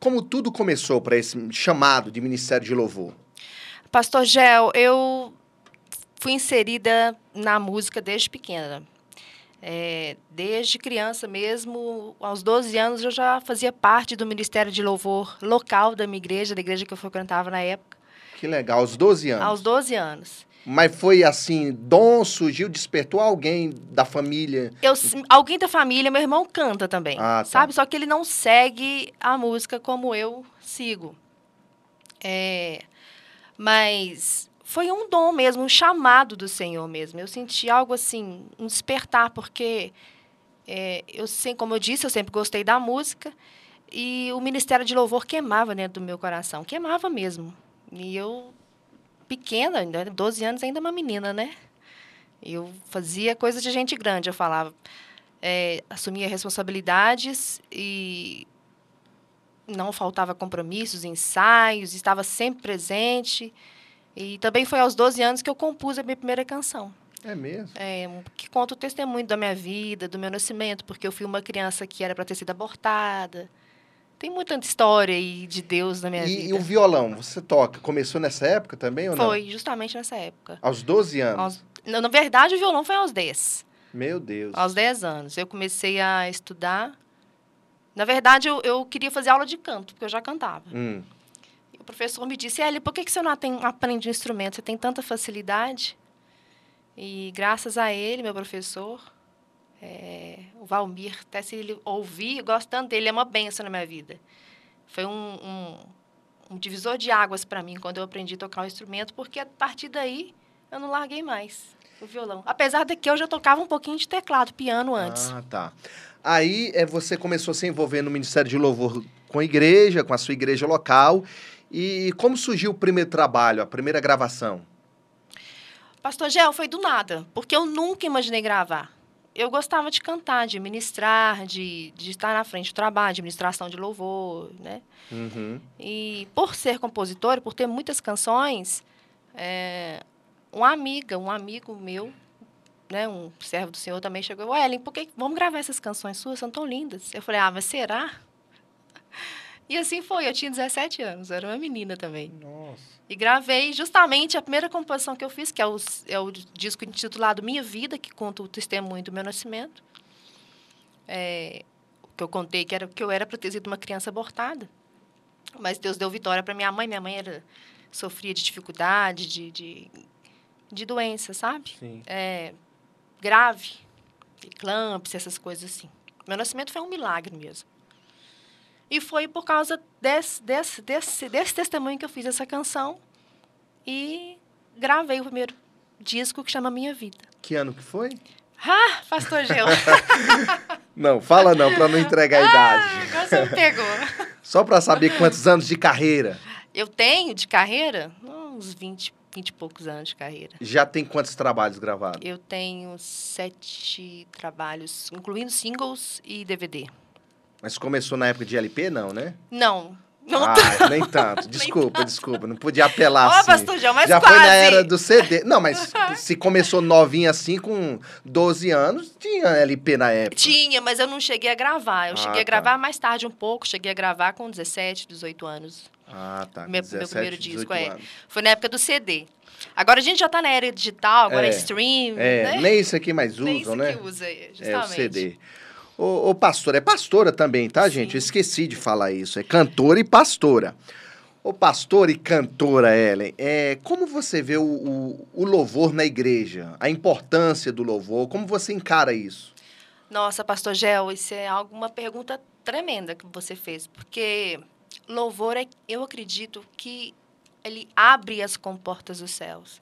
como tudo começou para esse chamado de Ministério de Louvor? Pastor Gel, eu fui inserida na música desde pequena. É, desde criança mesmo, aos 12 anos, eu já fazia parte do Ministério de Louvor local da minha igreja, da igreja que eu frequentava na época. Que legal, aos 12 anos. Aos 12 anos. Mas foi assim, dom surgiu, despertou alguém da família? Eu, alguém da família, meu irmão canta também, ah, tá. sabe? Só que ele não segue a música como eu sigo. É, mas foi um dom mesmo, um chamado do Senhor mesmo. Eu senti algo assim, um despertar, porque é, eu sempre, como eu disse, eu sempre gostei da música e o ministério de louvor queimava dentro do meu coração, queimava mesmo. E eu pequena, ainda 12 anos ainda uma menina, né? Eu fazia coisa de gente grande, eu falava, é, assumia responsabilidades e não faltava compromissos, ensaios, estava sempre presente. E também foi aos 12 anos que eu compus a minha primeira canção. É mesmo? É, que conta o testemunho da minha vida, do meu nascimento, porque eu fui uma criança que era para ter sido abortada. Tem muita história aí de Deus na minha e, vida. E o violão, você toca? Começou nessa época também ou foi, não? Foi, justamente nessa época. Aos 12 anos? Aos, na verdade, o violão foi aos 10. Meu Deus. Aos 10 anos. Eu comecei a estudar. Na verdade, eu, eu queria fazer aula de canto, porque eu já cantava. Hum. E o professor me disse, Eli, por que, que você não aprende um instrumento? Você tem tanta facilidade. E graças a ele, meu professor, é, o Valmir, até se ele ouvir, tanto dele, é uma benção na minha vida. Foi um, um, um divisor de águas para mim quando eu aprendi a tocar o instrumento, porque a partir daí eu não larguei mais o violão. Apesar de que eu já tocava um pouquinho de teclado, piano antes. Ah, tá. Aí é, você começou a se envolver no Ministério de Louvor com a igreja, com a sua igreja local. E como surgiu o primeiro trabalho, a primeira gravação? Pastor Gel, foi do nada, porque eu nunca imaginei gravar eu gostava de cantar, de ministrar, de, de estar na frente do trabalho, de ministração de louvor, né? Uhum. E por ser compositora, por ter muitas canções, é, uma amiga, um amigo meu, né, um servo do Senhor também chegou, Ellen, por que vamos gravar essas canções suas? São tão lindas. Eu falei, ah, mas será? E assim foi, eu tinha 17 anos, era uma menina também. Nossa. E gravei justamente a primeira composição que eu fiz, que é o, é o disco intitulado Minha Vida, que conta o testemunho do meu nascimento. É, que eu contei que, era, que eu era para ter sido uma criança abortada. Mas Deus deu vitória para minha mãe. Minha mãe era, sofria de dificuldade, de, de, de doença, sabe? Sim. É, grave, eclâmpsia, essas coisas assim. Meu nascimento foi um milagre mesmo. E foi por causa desse, desse, desse, desse testemunho que eu fiz essa canção e gravei o primeiro disco que chama Minha Vida. Que ano que foi? Ah, pastor Gil. não, fala não, para não entregar a ah, idade. Agora você me pegou. Só para saber quantos anos de carreira. Eu tenho de carreira? Uns 20, 20 e poucos anos de carreira. Já tem quantos trabalhos gravados? Eu tenho sete trabalhos, incluindo singles e DVD. Mas começou na época de LP, não, né? Não. Não ah, nem tanto. Desculpa, nem tanto. desculpa. Não podia apelar Ó, assim. Pastor João, mas Já quase. foi na era do CD. Não, mas se começou novinha assim, com 12 anos, tinha LP na época. Tinha, mas eu não cheguei a gravar. Eu Ah, cheguei a tá. gravar mais tarde um pouco. Cheguei a gravar com 17, 18 anos. Ah, tá. Meu- meu 17, primeiro 18 disco, é. anos. Foi na época do CD. Agora a gente já tá na era digital, agora é, É. stream, É, né? nem isso aqui mais Nem usam, isso né? que usa, é, É o justamente. CD. Ô, ô, pastora, é pastora também, tá, gente? Sim. Eu esqueci de falar isso. É cantora e pastora. Ô, pastora e cantora, Ellen, é, como você vê o, o, o louvor na igreja? A importância do louvor? Como você encara isso? Nossa, pastor Gel, isso é algo- uma pergunta tremenda que você fez, porque louvor, é, eu acredito que ele abre as comportas dos céus.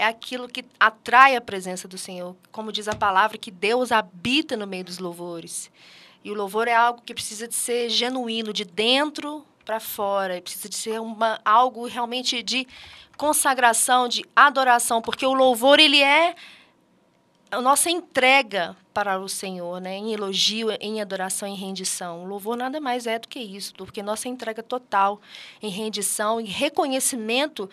É aquilo que atrai a presença do Senhor. Como diz a palavra, que Deus habita no meio dos louvores. E o louvor é algo que precisa de ser genuíno, de dentro para fora. Precisa de ser uma, algo realmente de consagração, de adoração, porque o louvor ele é a nossa entrega para o Senhor, né? em elogio, em adoração, em rendição. O louvor nada mais é do que isso, do que nossa entrega total em rendição, em reconhecimento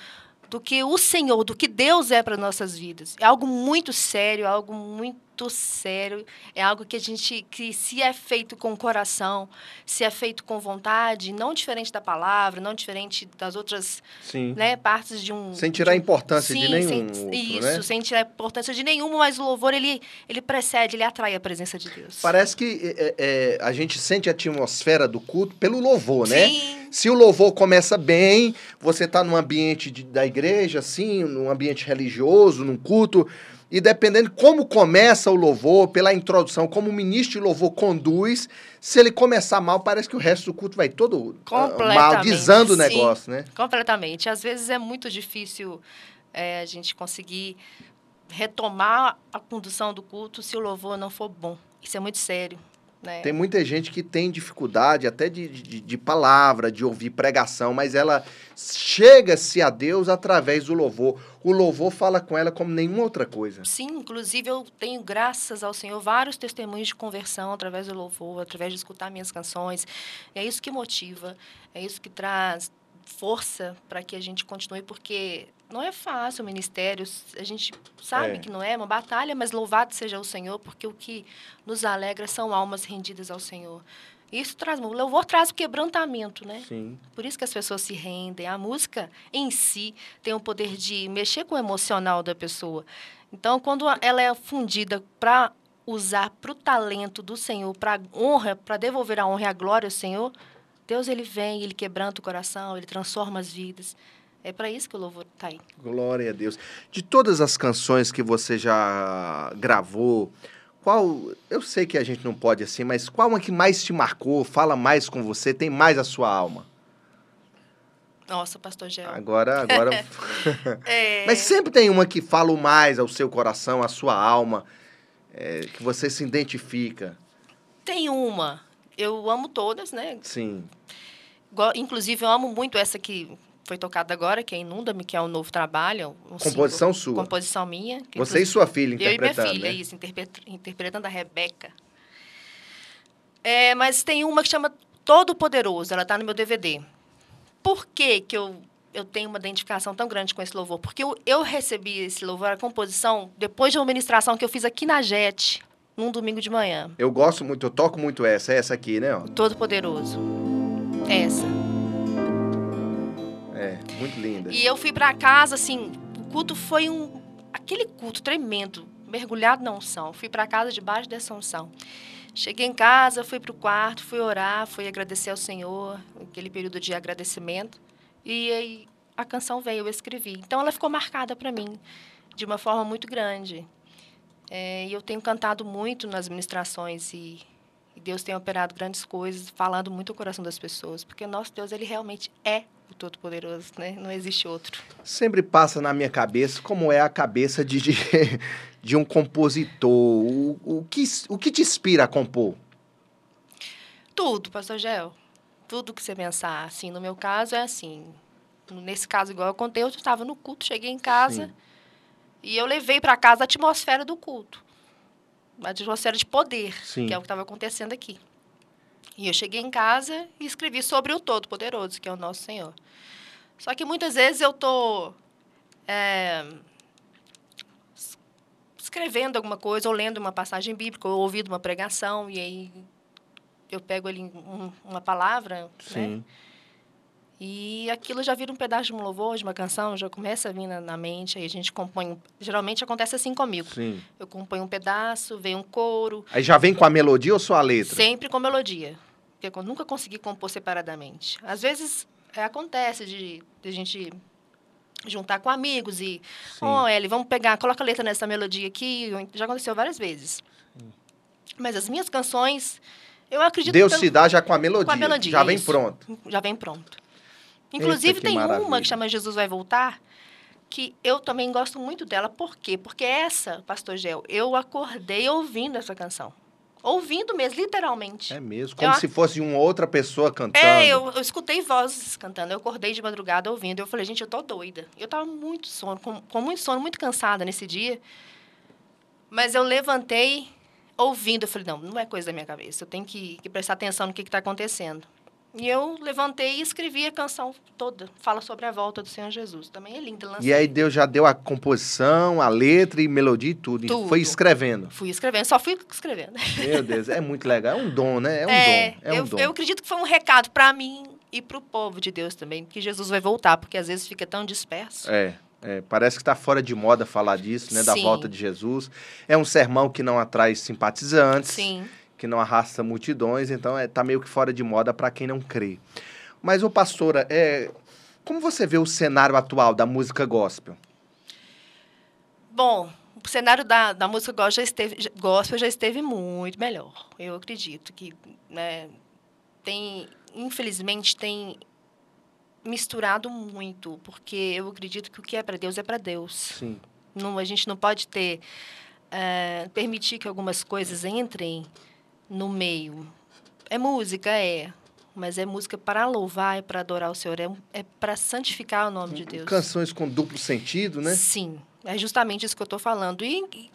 do que o Senhor, do que Deus é para nossas vidas. É algo muito sério, algo muito muito sério. É algo que a gente, que se é feito com coração, se é feito com vontade, não diferente da palavra, não diferente das outras Sim. né, partes de um... Sem tirar a importância Sim, de nenhum sem, outro, isso, né? sem tirar a importância de nenhuma, mas o louvor, ele, ele precede, ele atrai a presença de Deus. Parece que é, é, a gente sente a atmosfera do culto pelo louvor, né? Sim, Se o louvor começa bem, você está num ambiente de- da igreja, assim, num ambiente religioso, num culto, e dependendo como começa o louvor, pela introdução, como o ministro de louvor conduz, se ele começar mal, parece que o resto do culto vai todo Completamente, mal, desando o sim. negócio, né? completamente. Às vezes é muito difícil é, a gente conseguir retomar a condução do culto se o louvor não for bom. Isso é muito sério. Né? Tem muita gente que tem dificuldade até de, de, de palavra, de ouvir pregação, mas ela chega-se a Deus através do louvor. O louvor fala com ela como nenhuma outra coisa. Sim, inclusive eu tenho, graças ao Senhor, vários testemunhos de conversão através do louvor, através de escutar minhas canções. É isso que motiva, é isso que traz força para que a gente continue, porque não é fácil o ministério, a gente sabe É. que não é uma batalha, mas louvado seja o Senhor, porque o que nos alegra são almas rendidas ao Senhor. Isso traz, o louvor traz o quebrantamento, né? Sim. Por isso que as pessoas se rendem. A música em si tem o poder de mexer com o emocional da pessoa. Então, quando ela é fundida para usar para o talento do Senhor, para honra, para devolver a honra e a glória ao Senhor, Deus ele vem, ele quebranta o coração, ele transforma as vidas. É para isso que o louvor está aí. Glória a Deus. De todas as canções que você já gravou, qual. Eu sei que a gente não pode assim, mas qual uma que mais te marcou, fala mais com você, tem mais a sua alma? Nossa, pastor Gel. Agora, agora. É, mas sempre tem uma que fala mais ao seu coração, à sua alma, é, que você se identifica. tem uma. Eu amo todas, né? Sim. Inclusive, eu amo muito essa que foi tocada agora, que é Inunda-me, que é um novo trabalho. Um Composição sua. Composição minha. Você e sua filha Eu e minha interpretando. filha, né? isso, interpret- interpretando a Rebeca. É, mas tem uma que chama Todo Poderoso, ela está no meu DVD. Por que, que eu, eu tenho uma identificação tão grande com esse louvor? Porque eu, eu recebi esse louvor, a composição, depois de uma ministração que eu fiz aqui na JET, num domingo de manhã. Eu gosto muito, eu toco muito essa, é essa aqui, né? Todo Poderoso. Essa. Muito linda. E eu fui para casa, assim, o culto foi um. aquele culto tremendo, mergulhado na unção. Fui para casa debaixo dessa unção. Cheguei em casa, fui para o quarto, fui orar, fui agradecer ao Senhor, aquele período de agradecimento. E aí a canção veio, eu escrevi. Então ela ficou marcada para mim de uma forma muito grande. É, e eu tenho cantado muito nas ministrações e, e Deus tem operado grandes coisas, falando muito o coração das pessoas, porque o nosso Deus ele realmente é o Todo-Poderoso, né? Não existe outro. Sempre passa na minha cabeça como é a cabeça de, de, de um compositor. O, o, que, o que te inspira a compor? Tudo, pastor Gel. Tudo que você pensar, assim, no meu caso é assim. Nesse caso, igual eu contei, eu estava no culto, cheguei em casa Sim. e eu levei para casa a atmosfera do culto. A atmosfera de poder, Sim. que é o que estava acontecendo aqui. E eu cheguei em casa e escrevi sobre o Todo-Poderoso, que é o nosso Senhor. Só que muitas vezes eu estou escrevendo alguma coisa, ou lendo uma passagem bíblica, ou ouvindo uma pregação, e aí eu pego ali um- uma palavra, né? E aquilo já vira um pedaço de um louvor, de uma canção, já começa a vir na, na mente, aí a gente compõe. Geralmente acontece assim comigo. Sim. Eu componho um pedaço, vem um coro, Aí já vem com a melodia ou só a letra? sempre com melodia. Porque eu nunca consegui compor separadamente. Às vezes é, acontece de, de a gente juntar com amigos e. Sim. Ó, Eli, vamos pegar, coloca a letra nessa melodia aqui. Já aconteceu várias vezes. Mas as minhas canções, eu acredito Deus que. se dá já com a melodia. Com a melodia, já vem isso. pronto. Já vem pronto. Inclusive, que tem uma maravilha. que chama Jesus Vai Voltar, que eu também gosto muito dela. Por quê? Porque essa, Pastor Gel, eu acordei ouvindo essa canção. Ouvindo mesmo, literalmente. É mesmo. Como Eu- se fosse uma outra pessoa cantando. É, eu, eu escutei vozes cantando. Eu acordei de madrugada ouvindo. Eu falei, gente, eu tô doida. Eu tava muito sono, com, com muito sono, muito cansada nesse dia. Mas eu levantei ouvindo. Eu falei, não, não é coisa da minha cabeça. Eu tenho que, que prestar atenção no que está acontecendo. E eu levantei e escrevi a canção toda. Fala sobre a volta do Senhor Jesus. Também é linda. E aí Deus já deu a composição, a letra e melodia e tudo. tudo. E foi escrevendo. Fui escrevendo, só fui escrevendo. Meu Deus, é muito legal. É um dom, né? É um é, dom. É um eu, dom. eu acredito que foi um recado para mim e para o povo de Deus também, que Jesus vai voltar, porque às vezes fica tão disperso. É. É, parece que está fora de moda falar disso, né? Da Sim. volta de Jesus. É um sermão que não atrai simpatizantes. Sim que não arrasta multidões, então está é, meio que fora de moda para quem não crê. Mas, ô pastora, é, como você vê o cenário atual da música gospel? Bom, o cenário da, da música gospel já, esteve, gospel já esteve muito melhor. Eu acredito que né, tem, infelizmente, tem misturado muito, porque eu acredito que o que é para Deus é para Deus. Sim. Não, a gente não pode ter é, permitir que algumas coisas entrem no meio. É música, é. Mas é música para louvar, é para adorar o Senhor, é, é para santificar o nome de Deus. Canções com duplo sentido, né? Sim, é justamente isso que eu estou falando. E,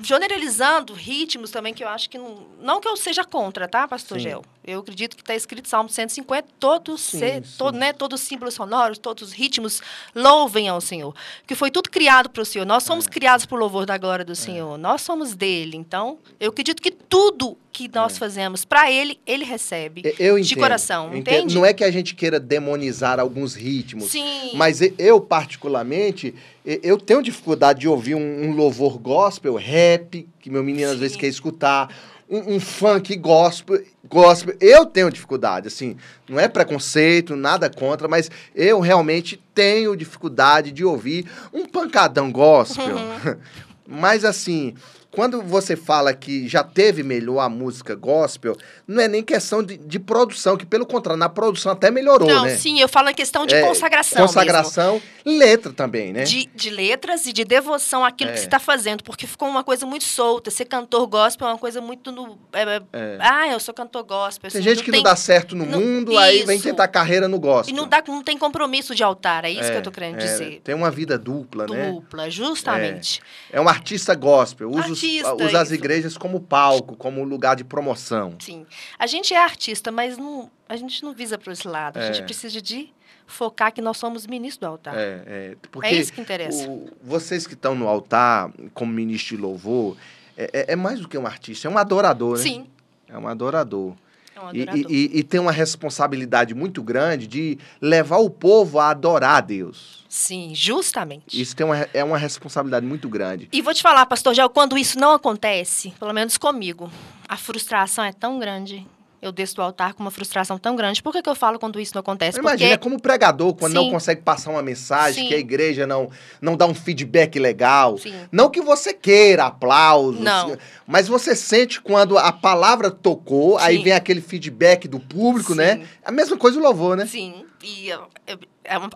generalizando ritmos também, que eu acho que não. Não que eu seja contra, tá, Pastor sim. Gel? Eu acredito que está escrito Salmo 150, todos, sim, se, sim. Todo, né, todos os símbolos sonoros, todos os ritmos louvem ao Senhor. Que foi tudo criado para o Senhor. Nós somos é. criados por louvor da glória do é. Senhor. Nós somos dele. Então, eu acredito que tudo que nós é. fazemos para ele, ele recebe. Eu entendo, de coração, entende? Não é que a gente queira demonizar alguns ritmos. Sim. Mas eu, particularmente, eu tenho dificuldade de ouvir um, um louvor gospel, rap, que meu menino Sim. às vezes quer escutar um, um funk gospel, gospel, eu tenho dificuldade, assim, não é preconceito, nada contra, mas eu realmente tenho dificuldade de ouvir um pancadão gospel. Uhum. mas assim, quando você fala que já teve melhor a música gospel, não é nem questão de, de produção, que pelo contrário, na produção até melhorou, não, né? Sim, eu falo em questão de é, consagração. Consagração, mesmo. letra também, né? De, de letras e de devoção àquilo é. que você está fazendo, porque ficou uma coisa muito solta. Ser cantor gospel é uma coisa muito no. É, é, é. ah, eu sou cantor gospel. Assim, tem gente não que tem, não dá certo no, mundo, aí vem tentar carreira no gospel. E não, dá, não tem compromisso de altar, é isso que eu estou querendo dizer. Tem uma vida dupla, dupla né? Dupla, justamente. É, um artista gospel, usa, artista, usa as igrejas como palco, como lugar de promoção. Sim. A gente é artista, mas não, a gente não visa para esse lado. É. A gente precisa de focar que nós somos ministros do altar. É, é, porque é isso que interessa. O, vocês que estão no altar como ministro de louvor, é, é, é, mais do que um artista, é um adorador, né? Sim. É um adorador. É. E, e, e tem uma responsabilidade muito grande de levar o povo a adorar a Deus. Sim, justamente. Isso tem uma, é uma responsabilidade muito grande. E vou te falar, pastor Gel, quando isso não acontece, pelo menos comigo, a frustração é tão grande. Eu desço do altar com uma frustração tão grande. Por que, que eu falo quando isso não acontece? Imagina, Porque... é como pregador, quando Sim. não consegue passar uma mensagem, Sim. que a igreja não, não dá um feedback legal. Sim. Não que você queira aplausos, não. mas você sente quando a palavra tocou, aí vem aquele feedback do público, né? A mesma coisa o louvor, né? Sim. E é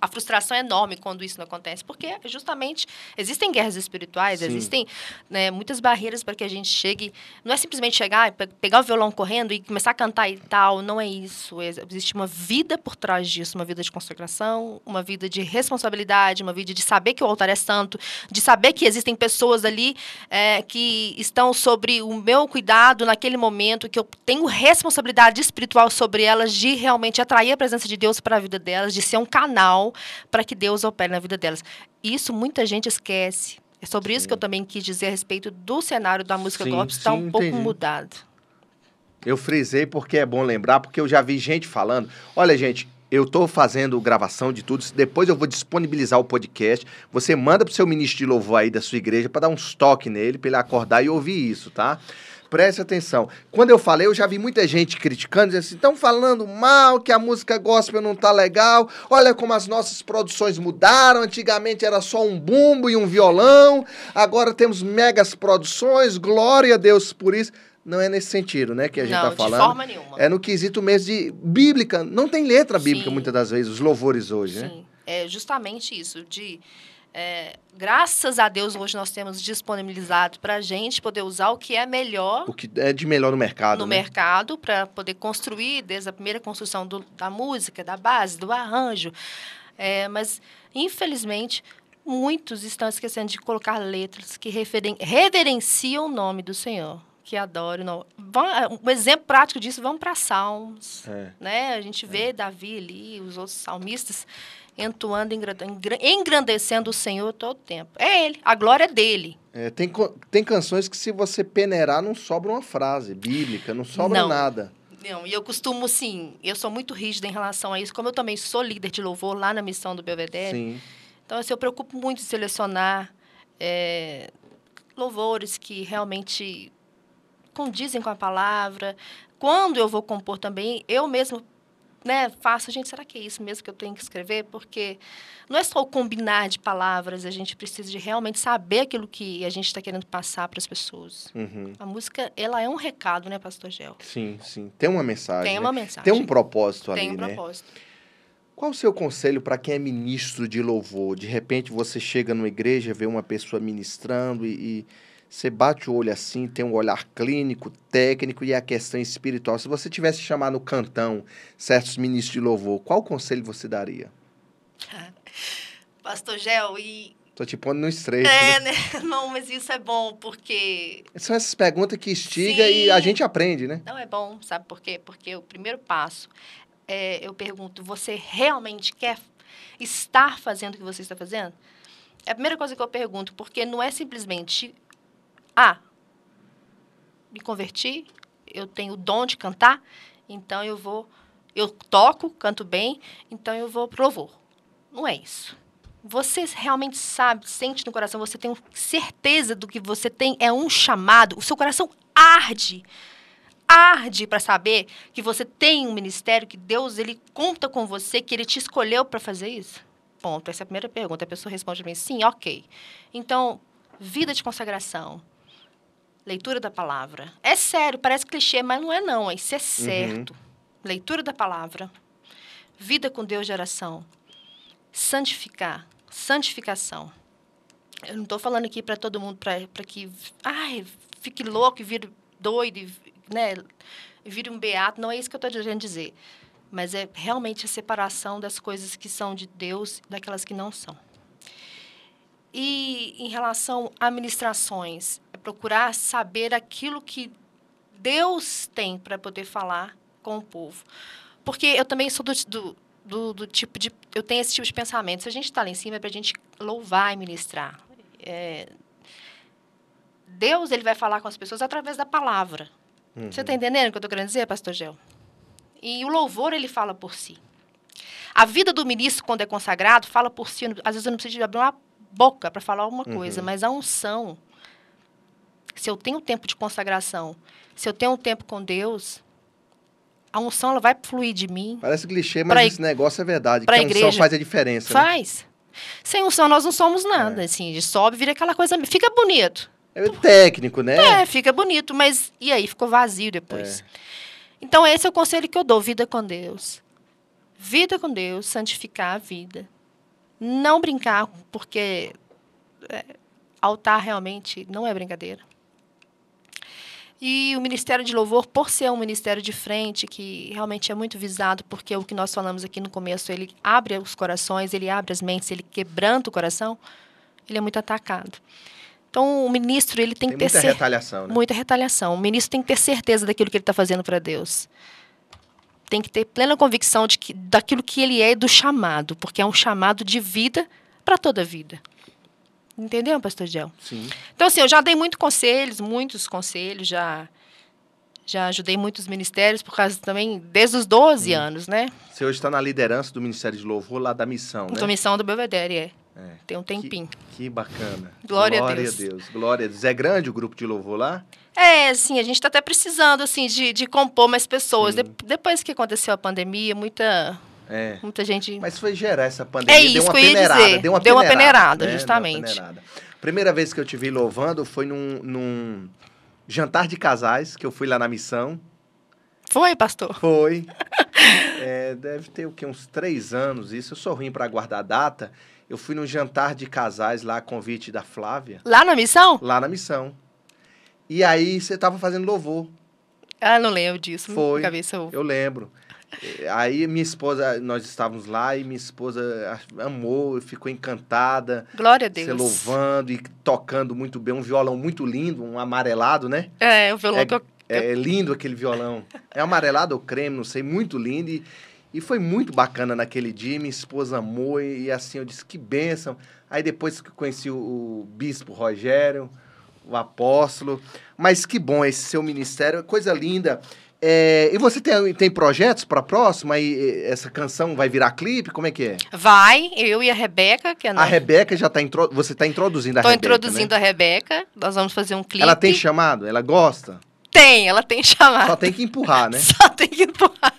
a frustração é enorme quando isso não acontece, porque justamente existem guerras espirituais, Sim. existem né, muitas barreiras para que a gente chegue. Não é simplesmente chegar, pegar o violão correndo e começar a cantar e tal. Não é isso. Existe uma vida por trás disso, uma vida de consagração, uma vida de responsabilidade, uma vida de saber que o altar é santo, de saber que existem pessoas ali é, que estão sobre o meu cuidado naquele momento, que eu tenho responsabilidade espiritual sobre elas de realmente atrair a presença de Deus para a vida delas, de ser um canal para que Deus opere na vida delas. Isso muita gente esquece. É sobre sim. isso que eu também quis dizer a respeito do cenário da música sim, gospel, está um pouco mudado. Eu frisei porque é bom lembrar, porque eu já vi gente falando. Olha, gente, eu estou fazendo gravação de tudo. Depois eu vou disponibilizar o podcast. Você manda para o seu ministro de louvor aí da sua igreja para dar um toque nele, para ele acordar e ouvir isso, tá? Preste atenção. Quando eu falei, eu já vi muita gente criticando, dizendo assim, estão falando mal, que a música gospel não tá legal. Olha como as nossas produções mudaram. Antigamente era só um bumbo e um violão. Agora temos megas produções. Glória a Deus por isso. Não é nesse sentido, né, que a gente não, tá falando. De forma nenhuma. É no quesito mesmo de bíblica. Não tem letra bíblica Sim. muitas das vezes, os louvores hoje, né? Sim. né? É justamente isso, de é, graças a Deus, hoje nós temos disponibilizado para a gente poder usar o que é melhor. O que é de melhor no mercado. No né? mercado, para poder construir desde a primeira construção do, da música, da base, do arranjo. É, mas, infelizmente, muitos estão esquecendo de colocar letras que referen reverenciam o nome do Senhor que adoro. Não. Vão- Um exemplo prático disso, vamos para Salmos. É. Né? A gente vê Davi ali, os outros salmistas, entoando, engra- engra- engrandecendo o Senhor todo o tempo. É ele, a glória é dele. É, tem, tem canções que se você peneirar não sobra uma frase bíblica, não sobra Não. nada. Não, e eu costumo, assim, eu sou muito rígida em relação a isso, como eu também sou líder de louvor lá na missão do Belvedere. Sim. Então, assim, eu preocupo muito em selecionar é, louvores que realmente condizem com a palavra. Quando eu vou compor também, eu mesmo né, faço, gente, será que é isso mesmo que eu tenho que escrever? Porque não é só o combinar de palavras, a gente precisa de realmente saber aquilo que a gente está querendo passar para as pessoas. Uhum. A música, ela é um recado, né, Pastor Gel? Sim, sim. Tem uma mensagem. Tem né? uma mensagem. Tem um propósito Tem ali, um né? propósito. Qual o seu conselho para quem é ministro de louvor? De repente você chega numa igreja, vê uma pessoa ministrando e, e você bate o olho assim, tem um olhar clínico, técnico e a questão espiritual. Se você tivesse que chamar no cantão certos ministros de louvor, qual conselho você daria? Pastor Gel, e. Tô te pondo no estreito. É, né? né? Não, mas isso é bom, porque São essas perguntas que instiga Sim. e a gente aprende, né? Não é bom, sabe por quê? Porque o primeiro passo é, eu pergunto, você realmente quer estar fazendo o que você está fazendo? É a primeira coisa que eu pergunto, porque não é simplesmente, ah, me converti, eu tenho o dom de cantar, então eu vou, eu toco, canto bem, então eu vou pro. Não é isso. Você realmente sabe, sente no coração, você tem certeza do que você tem, é um chamado, o seu coração arde arde para saber que você tem um ministério, que Deus ele conta com você, que ele te escolheu para fazer isso? Ponto. Essa é a primeira pergunta. A pessoa responde para mim, sim, ok. Então, vida de consagração, leitura da palavra. É sério, parece clichê, mas não é não. Isso é certo. Leitura da palavra, vida com Deus de oração, santificar, santificação. Eu não estou falando aqui para todo mundo para que ai, fique louco e vire doido, e, né, vire um beato. Não é isso que eu estou querendo dizer. Mas é realmente a separação das coisas que são de Deus daquelas que não são. E em relação a ministrações, procurar saber aquilo que Deus tem para poder falar com o povo. Porque eu também sou do, do, do, do tipo de. Eu tenho esse tipo de pensamento. Se a gente está lá em cima, é para a gente louvar e ministrar. É, Deus ele vai falar com as pessoas através da palavra. Uhum. Você está entendendo o que eu estou querendo dizer, pastor Gel? E o louvor, ele fala por si. A vida do ministro, quando é consagrado, fala por si. Às vezes eu não preciso abrir uma boca para falar alguma coisa, Uhum. mas a unção, se eu tenho tempo de consagração, se eu tenho um tempo com Deus, a unção ela vai fluir de mim. Parece clichê, mas Pra esse negócio é verdade. pra que a unção igreja. faz a diferença. né? Faz. Sem unção nós não somos nada, É. assim, de sobe, vira aquela coisa, fica bonito. É técnico, né? É, fica bonito, mas e aí? Ficou vazio depois. Então, esse é o conselho que eu dou: vida com Deus. Vida com Deus, santificar a vida. Não brincar, porque é, altar realmente não é brincadeira. E o Ministério de Louvor, por ser um ministério de frente, que realmente é muito visado, porque o que nós falamos aqui no começo, ele abre os corações, ele abre as mentes, ele quebranta o coração, ele é muito atacado. Então, o ministro ele tem, Tem que ter muita cer- retaliação, né? Muita retaliação. O ministro tem que ter certeza daquilo que ele está fazendo para Deus. Tem que ter plena convicção de que, daquilo que ele é e do chamado, porque é um chamado de vida para toda a vida. Entendeu, pastor Gel? Sim. Então, assim, eu já dei muitos conselhos, muitos conselhos, já, já ajudei muitos ministérios, por causa também, desde os 12 anos, né? Você hoje está na liderança do Ministério de Louvor lá da missão, né? A missão do Belvedere, é. É. Tem um tempinho. Que bacana. Glória a Glória Deus. a Deus. Glória a Deus. É grande o grupo de louvor lá? É, assim, a gente está até precisando, assim, de, de compor mais pessoas. Sim. De- depois que aconteceu a pandemia, muita, É. muita gente... Mas foi gerar essa pandemia. É deu isso uma que eu ia peneirada. dizer. Deu uma Deu uma peneirada, peneirada, né? Deu uma justamente. peneirada. Primeira vez que eu te vi louvando foi num, num jantar de casais, que eu fui lá na missão. Foi, pastor? Foi. É, deve ter o quê? Uns três anos isso. Eu sou ruim para guardar data. Eu fui num jantar de casais lá, convite da Flávia, Lá na missão? lá na missão. E aí você tava fazendo louvor. Ah, não lembro disso. Foi. Cabeça, eu... Eu lembro. Aí minha esposa, nós estávamos lá e minha esposa amou, ficou encantada. Glória a Deus. Você louvando e tocando muito bem, um violão muito lindo, um amarelado, né? É, o violão É, que eu. é lindo aquele violão. É amarelado ou creme, não sei, muito lindo. E, e foi muito bacana naquele dia. Minha esposa amou e, e assim eu disse que bênção. Aí depois que conheci o, o bispo Rogério, o apóstolo. Mas que bom esse seu ministério, coisa linda. É, e você tem, tem projetos para próximo? Aí eh, essa canção vai virar clipe? Como é que é? Vai, eu e a Rebeca, que é A Rebeca já está você está introduzindo a Tô Rebeca. introduzindo né? a Rebeca. Nós vamos fazer um clipe. Ela tem chamado? Ela gosta? Tem, ela tem chamado. Só tem que empurrar, né? Só tem que empurrar.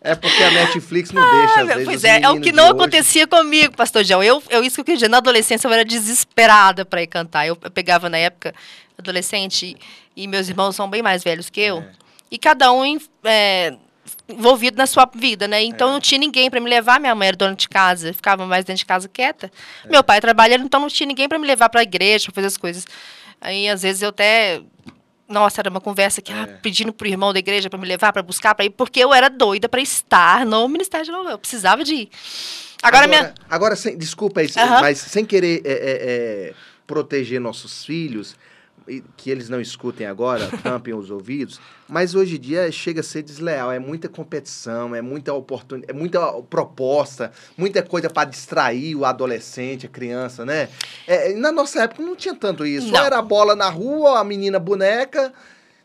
É porque a Netflix não deixa, às Olha, vezes. pois é, é o que não hoje- acontecia comigo, pastor João. Eu, eu, isso que eu queria dizer, na adolescência eu era desesperada para ir cantar. Eu, eu pegava na época, adolescente, e meus irmãos são bem mais velhos que eu. É. E cada um é, envolvido na sua vida, né? Então É. não tinha ninguém para me levar. Minha mãe era dona de casa, ficava mais dentro de casa quieta. É. Meu pai trabalhando, então não tinha ninguém para me levar para a igreja, para fazer as coisas. Aí às vezes eu até nossa, era uma conversa que, ah, É. pedindo pro irmão da igreja para me levar, para buscar, para ir, porque eu era doida para estar no Ministério de Louvor. Eu precisava de ir. Agora, minha. Agora, sem, desculpa aí, Aham. mas sem querer é, é, proteger nossos filhos, que eles não escutem agora, tampem os ouvidos, mas hoje em dia chega a ser desleal, é muita competição, é muita oportunidade, é muita proposta, muita coisa para distrair o adolescente, a criança, né? É, na nossa época não tinha tanto isso. Não. Ou era a bola na rua, ou a menina boneca,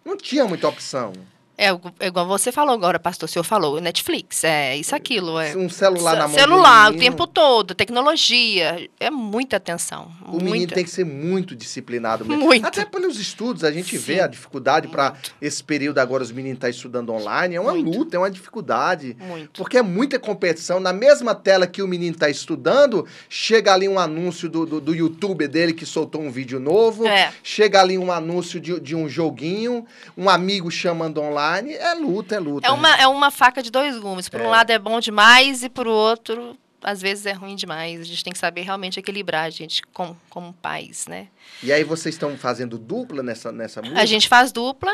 não tinha muita opção. É, é igual você falou agora, pastor. O senhor falou, Netflix, é isso, aquilo. É. Um celular na mão Celular, o menino, tempo todo, tecnologia. É muita atenção. O menino muita. tem que ser muito disciplinado mesmo. Muito. Até pelos estudos, a gente Sim. vê a dificuldade para esse período agora os meninos estar estudando online. É uma Muito. luta, é uma dificuldade. Muito. Porque é muita competição. Na mesma tela que o menino está estudando, chega ali um anúncio do, do, do YouTube dele que soltou um vídeo novo. É. Chega ali um anúncio de, de um joguinho, um amigo chamando online. É luta, é luta. É uma, é uma faca de dois gumes. Por É. um lado é bom demais e por outro, às vezes é ruim demais. A gente tem que saber realmente equilibrar, a gente, como, como pais, né? E aí vocês estão fazendo dupla nessa, nessa música? A gente faz dupla,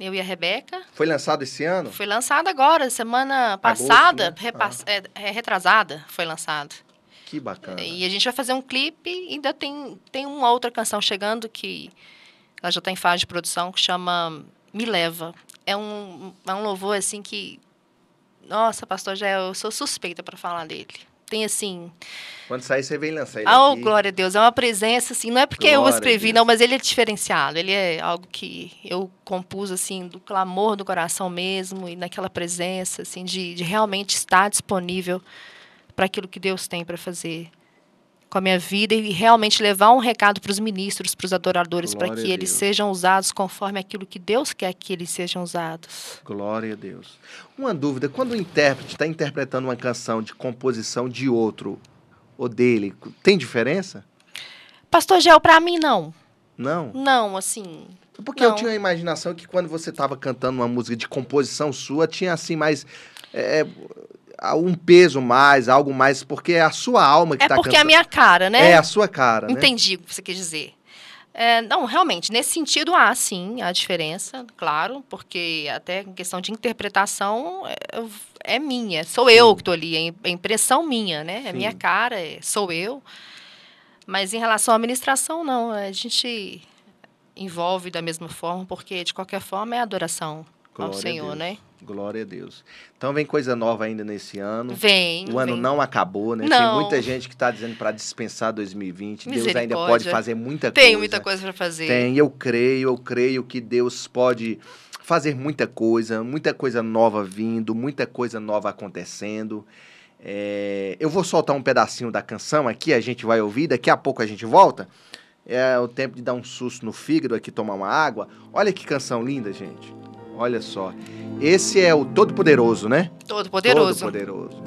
eu e a Rebeca. Foi lançado esse ano? Foi lançado agora, semana passada, né? repass- é, é, retrasada, foi lançado. Que bacana. E a gente vai fazer um clipe e ainda tem, tem uma outra canção chegando que ela já está em fase de produção, que chama Me Leva. É um, é um louvor, assim, que... Nossa, pastor, já eu sou suspeita para falar dele. Tem, assim... Quando sair, você vem lançar ele Oh, aqui. glória a Deus. É uma presença, assim, não é porque eu Glória a escrevi, não, mas ele é diferenciado. Ele é algo que eu compus, assim, do clamor do coração mesmo e naquela presença, assim, de, de realmente estar disponível para aquilo que Deus tem para fazer com a minha vida e realmente levar um recado para os ministros, para os adoradores, para que eles sejam usados conforme aquilo que Deus quer que eles sejam usados. Glória a Deus. Uma dúvida, quando o intérprete está interpretando uma canção de composição de outro ou dele, tem diferença? Pastor Gel, para mim, não. Não? Não, assim, Porque eu Não. tinha a imaginação que quando você estava cantando uma música de composição sua, tinha assim mais... é, um peso mais, algo mais, porque é a sua alma que é está porque cantando. é a minha cara, né? É a sua cara, né? Entendi o que você quis dizer. É, não, realmente, nesse sentido há sim a diferença, claro, porque até em questão de interpretação é, é minha, sou eu que estou ali, é é impressão minha, né? É Sim. minha cara, é- sou eu. Mas em relação à administração, não, a gente envolve da mesma forma, porque de qualquer forma é adoração Glória ao Senhor, né? Glória a Deus. Então vem coisa nova ainda nesse ano. Vem. O ano vem. não acabou, né? Tem Não. muita gente que está dizendo para dispensar 2020. Deus ainda pode fazer muita Tem coisa. muita coisa para fazer. Tem, eu creio, eu creio que Deus pode fazer muita coisa, muita coisa nova vindo, muita coisa nova acontecendo. É, eu vou soltar um pedacinho da canção aqui, a gente vai ouvir, daqui a pouco a gente volta. É o tempo de dar um susto no fígado aqui, tomar uma água. Olha que canção linda, gente. Olha só. Esse é o Todo-Poderoso, né? Todo poderoso. Todo-Poderoso.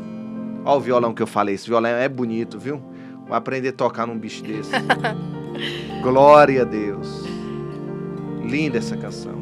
Olha o violão que eu falei. Esse violão é bonito, viu? Vou aprender a tocar num bicho desse. Glória a Deus. Linda essa canção.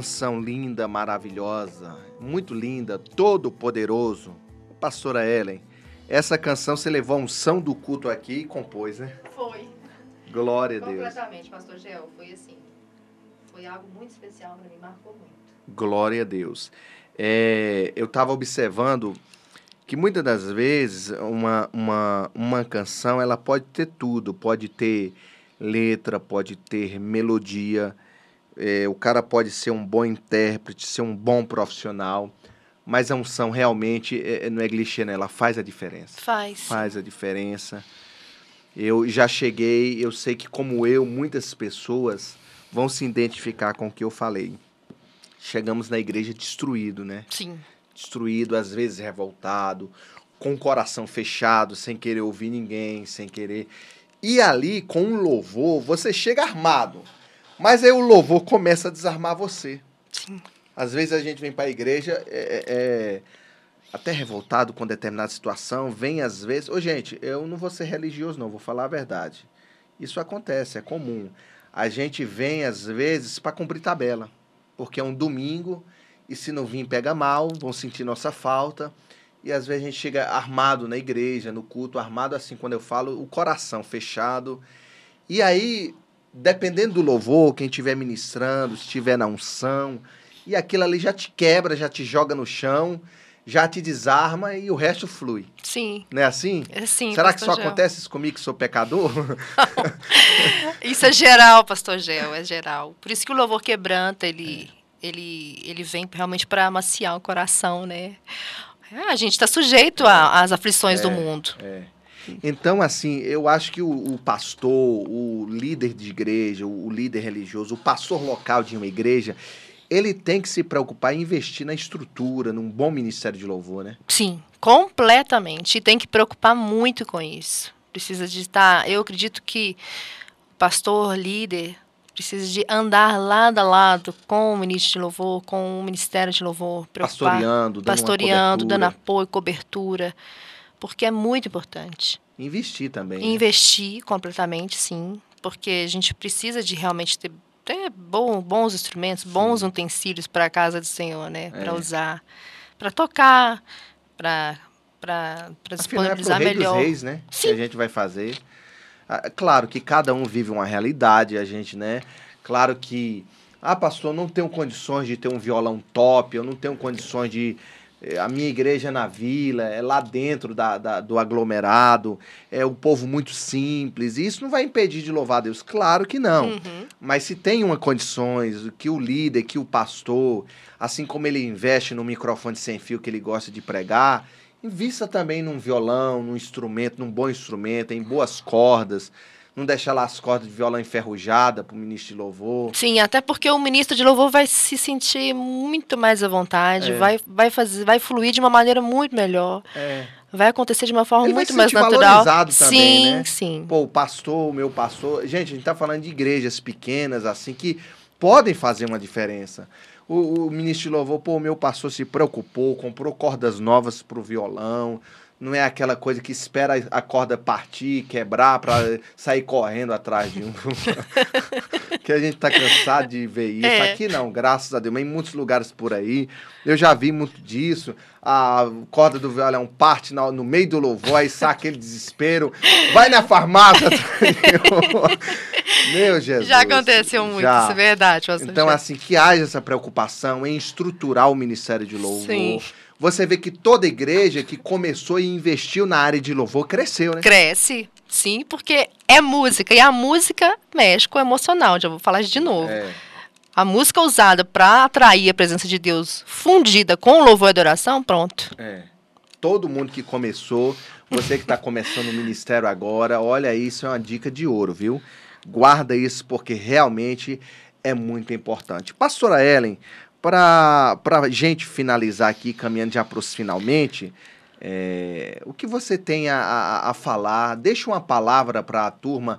Canção linda, maravilhosa, muito linda, todo poderoso. Pastora Ellen, essa canção você levou a unção do culto aqui e compôs, né? Foi. Glória a Deus. Completamente, pastor Gel. Foi assim. Foi algo muito especial para mim, marcou muito. Glória a Deus. É, eu estava observando que muitas das vezes uma, uma, uma canção ela pode ter tudo, pode ter letra, pode ter melodia, é, o cara pode ser um bom intérprete, ser um bom profissional, mas a unção realmente é, não é clichê, né? ela faz a diferença. Faz. Faz a diferença. Eu já cheguei, eu sei que como eu, muitas pessoas vão se identificar com o que eu falei. Chegamos na igreja destruído, né? Sim. Destruído, às vezes revoltado, com o coração fechado, sem querer ouvir ninguém, sem querer. E ali, com um louvor, você chega armado. Mas aí o louvor começa a desarmar você. Sim. Às vezes a gente vem para a igreja é, é, até revoltado com determinada situação, vem às vezes. Ô, gente, eu não vou ser religioso, não, vou falar a verdade. Isso acontece, é comum. A gente vem, às vezes, para cumprir tabela. Porque é um domingo e se não vir, pega mal, vão sentir nossa falta. E às vezes a gente chega armado na igreja, no culto, armado assim, quando eu falo, o coração fechado. E aí, dependendo do louvor, quem estiver ministrando, se estiver na unção, e aquilo ali já te quebra, já te joga no chão, já te desarma e o resto flui. Sim. Não é assim? É sim, Será que só Gel. acontece isso comigo que sou pecador? Isso é geral, pastor Gel, é geral. Por isso que o louvor quebranta, ele, ele, ele vem realmente para amaciar o coração, né? É, a gente está sujeito às aflições do mundo. É. Então, assim, eu acho que o, o pastor, o líder de igreja, o, o líder religioso, o pastor local de uma igreja, ele tem que se preocupar em investir na estrutura, num bom ministério de louvor, né? Sim, completamente. E tem que preocupar muito com isso. Precisa de estar. Eu acredito que o pastor, líder, precisa de andar lado a lado com o ministro de louvor, com o ministério de louvor, preocupar, Pastoreando, dando pastoreando, dando apoio, cobertura, porque é muito importante. Investir também. né? Investir completamente, sim, porque a gente precisa de realmente ter, ter bom- bons instrumentos, bons utensílios para a casa do Senhor, né? É. Para usar, para tocar, para para Afinal, é pro disponibilizar rei melhor. dos reis, né? Que Sim. a gente vai fazer. Ah, Claro que cada um vive uma realidade, a gente, né? Claro que, ah, pastor, eu não tenho condições de ter um violão top, eu não tenho condições de. Eh, A minha igreja é na vila, é lá dentro da, da- do aglomerado, é o povo muito simples. E isso não vai impedir de louvar a Deus? Claro que não. Uhum. Mas se tem uma condições que o líder, que o pastor, assim como ele investe no microfone sem fio que ele gosta de pregar, invista também num violão, num instrumento, num bom instrumento, em boas cordas. Não deixar lá as cordas de violão enferrujada para o ministro de louvor. Sim, até porque o ministro de louvor vai se sentir muito mais à vontade, É. vai, vai, fazer, vai fluir de uma maneira muito melhor, É. vai acontecer de uma forma Ele muito mais natural. também, sim, né? sim. Pô, o pastor, o meu pastor. Gente, a gente tá falando de igrejas pequenas, assim, que podem fazer uma diferença. O, o ministro de louvor, pô, o meu pastor se preocupou, comprou cordas novas pro violão. Não é aquela coisa que espera a corda partir, quebrar para sair correndo atrás de um. que a gente tá cansado de ver isso. É. Aqui não, graças a Deus. Mas em muitos lugares por aí, eu já vi muito disso. A corda do violão parte no, no meio do louvor, aí sai aquele desespero. Vai na farmácia. Meu Jesus. Já aconteceu muito, já. isso é verdade, Então, assim, que haja essa preocupação em estruturar o Ministério de Louvor. Sim. Você vê que toda igreja que começou e investiu na área de louvor cresceu, né? Cresce, sim, porque é música. E a música mexe com o emocional, já vou falar de novo. É. A música usada para atrair a presença de Deus, fundida com louvor e adoração, pronto. É. Todo mundo que começou, você que está começando o ministério agora, olha isso, é uma dica de ouro, viu? Guarda isso porque realmente é muito importante. Pastora Ellen, para a gente finalizar aqui, caminhando já para os finalmente, é, o que você tem a, a, a falar? Deixa uma palavra para a turma,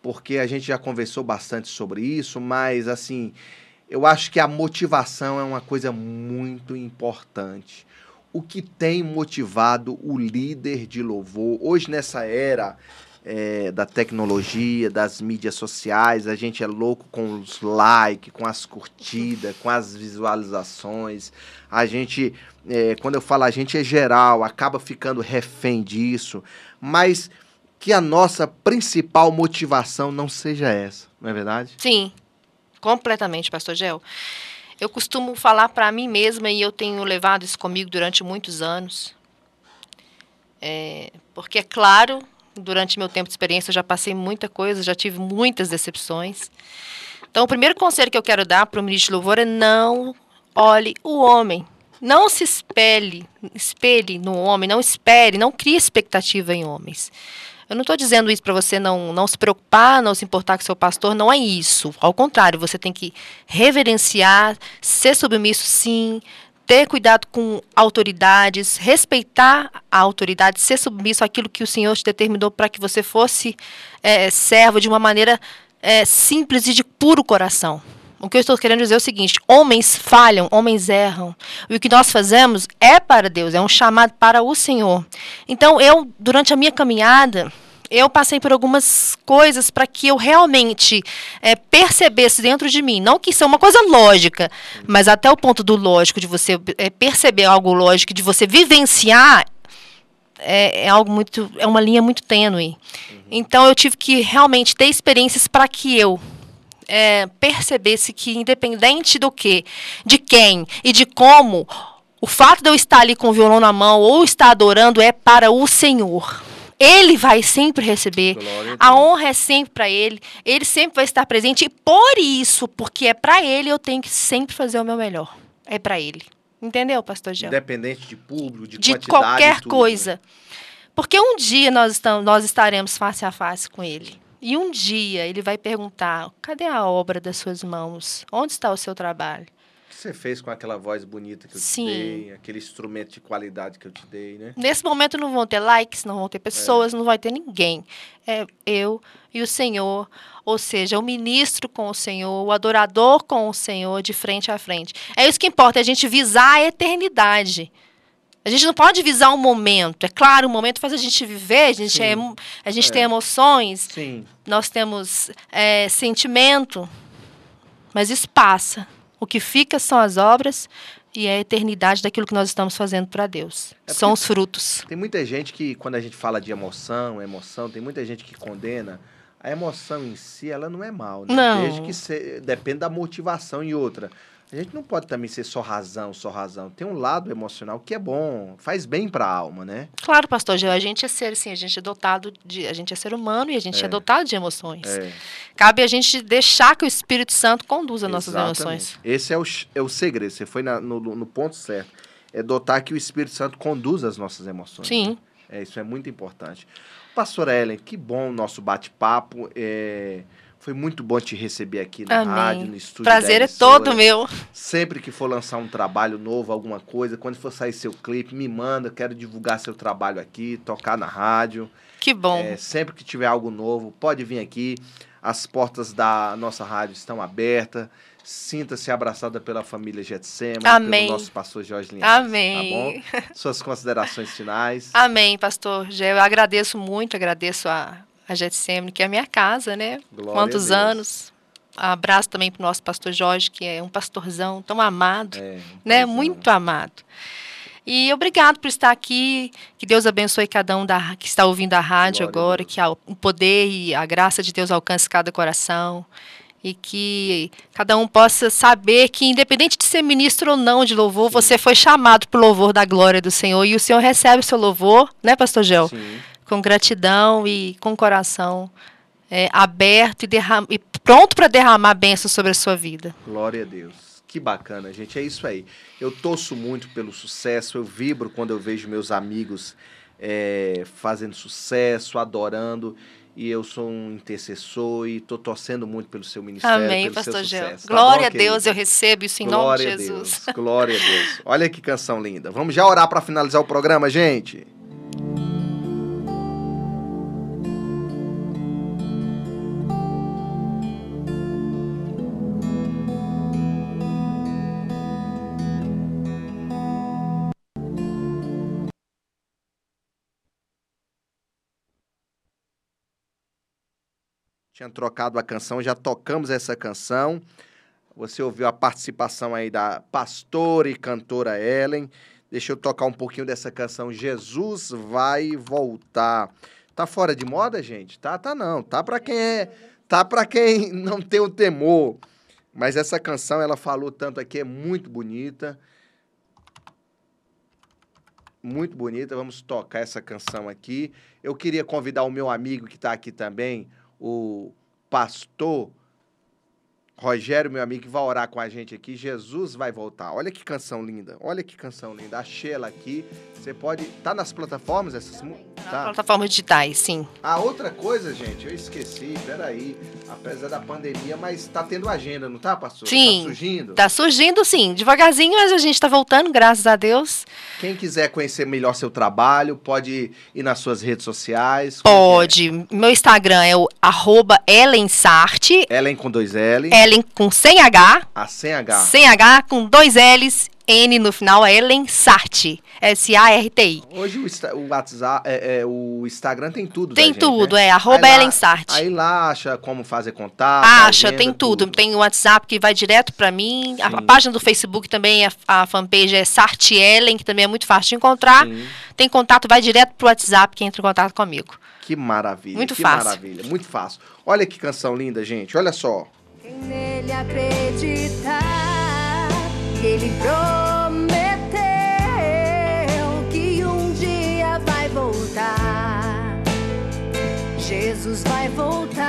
porque a gente já conversou bastante sobre isso, mas assim, eu acho que a motivação é uma coisa muito importante. O que tem motivado o líder de louvor hoje nessa era é, da tecnologia, das mídias sociais, a gente é louco com os likes, com as curtidas, com as visualizações. A gente, é, quando eu falo a gente é geral, acaba ficando refém disso, mas que a nossa principal motivação não seja essa, não é verdade? Sim, completamente, pastor Gel. Eu costumo falar para mim mesma e eu tenho levado isso comigo durante muitos anos. É, porque, é claro, durante meu tempo de experiência eu já passei muita coisa, já tive muitas decepções. Então, o primeiro conselho que eu quero dar para o ministro de louvor é não olhe o homem. Não se espelhe, espelhe no homem, não espere, não crie expectativa em homens. Eu não estou dizendo isso para você não, não se preocupar, não se importar com seu pastor, não é isso. Ao contrário, você tem que reverenciar, ser submisso sim, ter cuidado com autoridades, respeitar a autoridade, ser submisso àquilo que o Senhor te determinou para que você fosse é, servo de uma maneira é, simples e de puro coração. O que eu estou querendo dizer é o seguinte: homens falham, homens erram. E o que nós fazemos é para Deus, é um chamado para o Senhor. Então, eu, durante a minha caminhada, eu passei por algumas coisas para que eu realmente é, percebesse dentro de mim, não que isso é uma coisa lógica, mas até o ponto do lógico, de você é, perceber algo lógico, de você vivenciar, é, é, algo muito, é uma linha muito tênue. Então eu tive que realmente ter experiências para que eu é, percebesse que independente do que, de quem e de como, o fato de eu estar ali com o violão na mão ou estar adorando é para o Senhor. Ele vai sempre receber. A honra é sempre para ele. Ele sempre vai estar presente. E por isso, porque é para ele, eu tenho que sempre fazer o meu melhor. É para ele. Entendeu, pastor Gel? Independente de público, de, De qualquer tudo, coisa. né? Porque um dia nós, estamos, nós estaremos face a face com ele. E um dia ele vai perguntar: cadê a obra das suas mãos? Onde está o seu trabalho? Você fez com aquela voz bonita que eu Sim. te dei, aquele instrumento de qualidade que eu te dei, né? Nesse momento não vão ter likes, não vão ter pessoas, não vai ter ninguém. É eu e o Senhor, ou seja, o ministro com o Senhor, o adorador com o Senhor, de frente a frente. É isso que importa, é a gente visar a eternidade. A gente não pode visar um momento. É claro, o momento faz a gente viver, a gente, é, a gente É. tem emoções, Sim. nós temos é, sentimento, mas isso passa. O que fica são as obras e a eternidade daquilo que nós estamos fazendo para Deus. É São os frutos. Tem muita gente que, quando a gente fala de emoção, emoção, tem muita gente que condena. A emoção em si, ela não é mal, né? Não. Desde que se- depende da motivação e outra. A gente não pode também ser só razão, só razão. Tem um lado emocional que é bom, faz bem para a alma, né? Claro, pastor Gil, a gente é ser, assim, a gente é dotado de, a gente é ser humano e a gente é, É. dotado de emoções. É, Cabe a gente deixar que o Espírito Santo conduza nossas exatamente. emoções. Esse é o, é o segredo. Você foi na- no, no ponto certo. É dotar que o Espírito Santo conduza as nossas emoções. Sim. né? É, isso é muito importante. Pastora Ellen, que bom o nosso bate-papo. É, foi muito bom te receber aqui na Amém. rádio, no estúdio. Prazer é todo meu. Sempre que for lançar um trabalho novo, alguma coisa, quando for sair seu clipe, me manda. Quero divulgar seu trabalho aqui, tocar na rádio. Que bom. É, sempre que tiver algo novo, pode vir aqui. As portas da nossa rádio estão abertas. Sinta-se abraçada pela família Getsemane, Amém. pelo nosso pastor Jorge Linhares. Amém. Tá bom? Suas considerações finais. Amém, pastor. Eu agradeço muito, agradeço a, a Getsemane, que é a minha casa, né? Glória Quantos anos. Abraço também para o nosso pastor Jorge, que é um pastorzão tão amado. É, né? Muito amado. E obrigado por estar aqui. Que Deus abençoe cada um da, que está ouvindo a rádio Glória agora. Que o poder e a graça de Deus alcance cada coração. E que cada um possa saber que, independente de ser ministro ou não de louvor, você foi chamado para o louvor da glória do Senhor. E o Senhor recebe o seu louvor, né, Pastor Gel? Sim. Com gratidão e com o coração é, aberto e, derram- e pronto para derramar bênçãos sobre a sua vida. Glória a Deus. Que bacana, gente. É isso aí. Eu torço muito pelo sucesso. Eu vibro quando eu vejo meus amigos é, fazendo sucesso, adorando. E eu sou um intercessor e estou torcendo muito pelo seu ministério. Amém, pelo Pastor Gel. Tá Glória a Deus, eu recebo isso em Glória nome de Jesus. Deus. Glória a Deus. Olha que canção linda. Vamos já orar para finalizar o programa, gente. Tinha trocado a canção, já tocamos essa canção. Você ouviu a participação aí da pastora e cantora Ellen. Deixa eu tocar um pouquinho dessa canção Jesus vai voltar. Tá fora de moda, gente? Tá, tá não. Tá para quem é, tá para quem não tem o temor. Mas essa canção ela falou tanto aqui é muito bonita. Muito bonita. Vamos tocar essa canção aqui. Eu queria convidar o meu amigo que está aqui também, o pastor Rogério, meu amigo, que vai orar com a gente aqui. Jesus vai voltar. Olha que canção linda. Olha que canção linda. Achei ela aqui. Você pode. Tá nas plataformas essas músicas? Tá. Plataformas digitais, sim. A outra coisa, gente, eu esqueci, peraí. Apesar da pandemia, mas tá tendo agenda, não tá, pastor? Sim. Tá surgindo? Tá surgindo, sim. Devagarzinho, mas a gente tá voltando, graças a Deus. Quem quiser conhecer melhor seu trabalho, pode ir nas suas redes sociais. Pode. Meu Instagram é o arroba Ellen Sarte. é? Ellen com dois L. Ellen com sem H. A sem H. Sem H, com dois L's. N no final é Ellen Sarte. S-A-R-T-I. Hoje o, o WhatsApp, é, é, o Instagram tem tudo. Tem gente, tudo, né? é arroba Aí lá- Ellen Sarte. Aí lá acha como fazer contato. Acha, agenda, tem tudo. Tem o WhatsApp que vai direto pra mim. A, a página do Facebook também, a, a fanpage é Sarte Ellen, que também é muito fácil de encontrar. Sim. Tem contato, vai direto pro WhatsApp que entra em contato comigo. Que maravilha. Muito que fácil. maravilha. Muito fácil. Olha que canção linda, gente. Olha só. Nele acreditar, ele prometeu que um dia vai voltar. Jesus vai voltar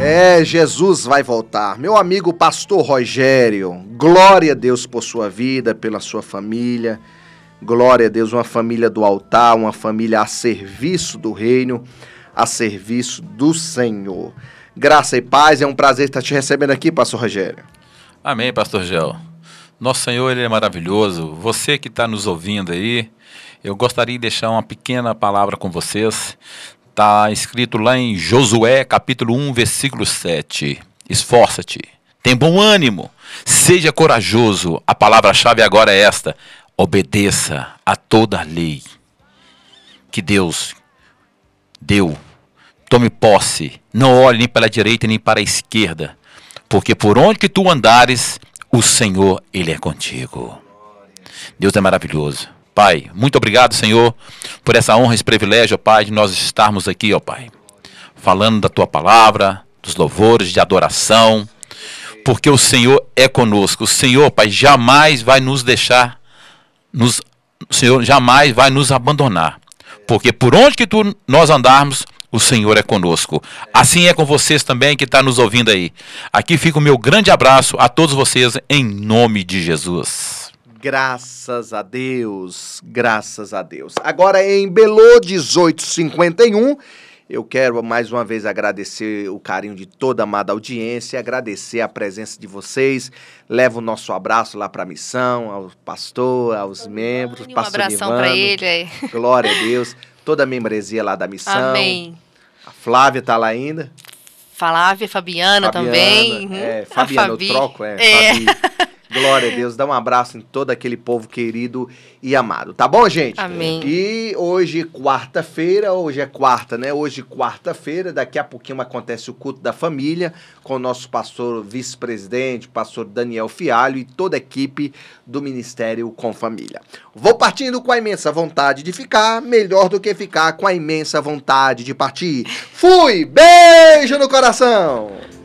É, Jesus vai voltar. Meu amigo pastor Rogério, glória a Deus por sua vida, pela sua família. Glória a Deus, uma família do altar, uma família a serviço do reino, a serviço do Senhor. Graça e paz, é um prazer estar te recebendo aqui, pastor Rogério. Amém, Pastor Gel. Nosso Senhor, Ele é maravilhoso. Você que está nos ouvindo aí, eu gostaria de deixar uma pequena palavra com vocês. Está escrito lá em Josué, capítulo 1, versículo 7. Esforça-te, tem bom ânimo, seja corajoso. A palavra-chave agora é esta: obedeça a toda a lei que Deus deu. Tome posse, não olhe nem para a direita nem para a esquerda, porque por onde que tu andares, o Senhor, Ele é contigo. Deus é maravilhoso. Pai, muito obrigado, Senhor, por essa honra, esse privilégio, ó Pai, de nós estarmos aqui, ó Pai, falando da Tua palavra, dos louvores, de adoração, porque o Senhor é conosco. O Senhor, Pai, jamais vai nos deixar, nos, o Senhor jamais vai nos abandonar, porque por onde que tu, nós andarmos, o Senhor é conosco. Assim é com vocês também que está nos ouvindo aí. Aqui fica o meu grande abraço a todos vocês, em nome de Jesus. Graças a Deus, graças a Deus. Agora em Belo 1851, eu quero mais uma vez agradecer o carinho de toda a amada audiência, agradecer a presença de vocês. Levo o nosso abraço lá para a missão, ao pastor, aos membros, Um pastor abração pra ele. Glória a Deus. Toda a membresia lá da missão. Amém. A Flávia tá lá ainda. Flávia, Fabiana, também. uhum. É, A Fabiana, Fabi. eu troco, é. É. Fabi. Glória a Deus. Dá um abraço em todo aquele povo querido e amado. Tá bom, gente? Amém. E hoje, quarta-feira, hoje é quarta, né? Hoje, quarta-feira, daqui a pouquinho acontece o culto da família com o nosso pastor vice-presidente, pastor Daniel Fialho e toda a equipe do Ministério com Família. Vou partindo com a imensa vontade de ficar, melhor do que ficar com a imensa vontade de partir. Fui! Beijo no coração!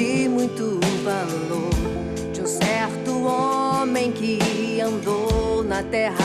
De muito valor de um certo homem que andou na terra.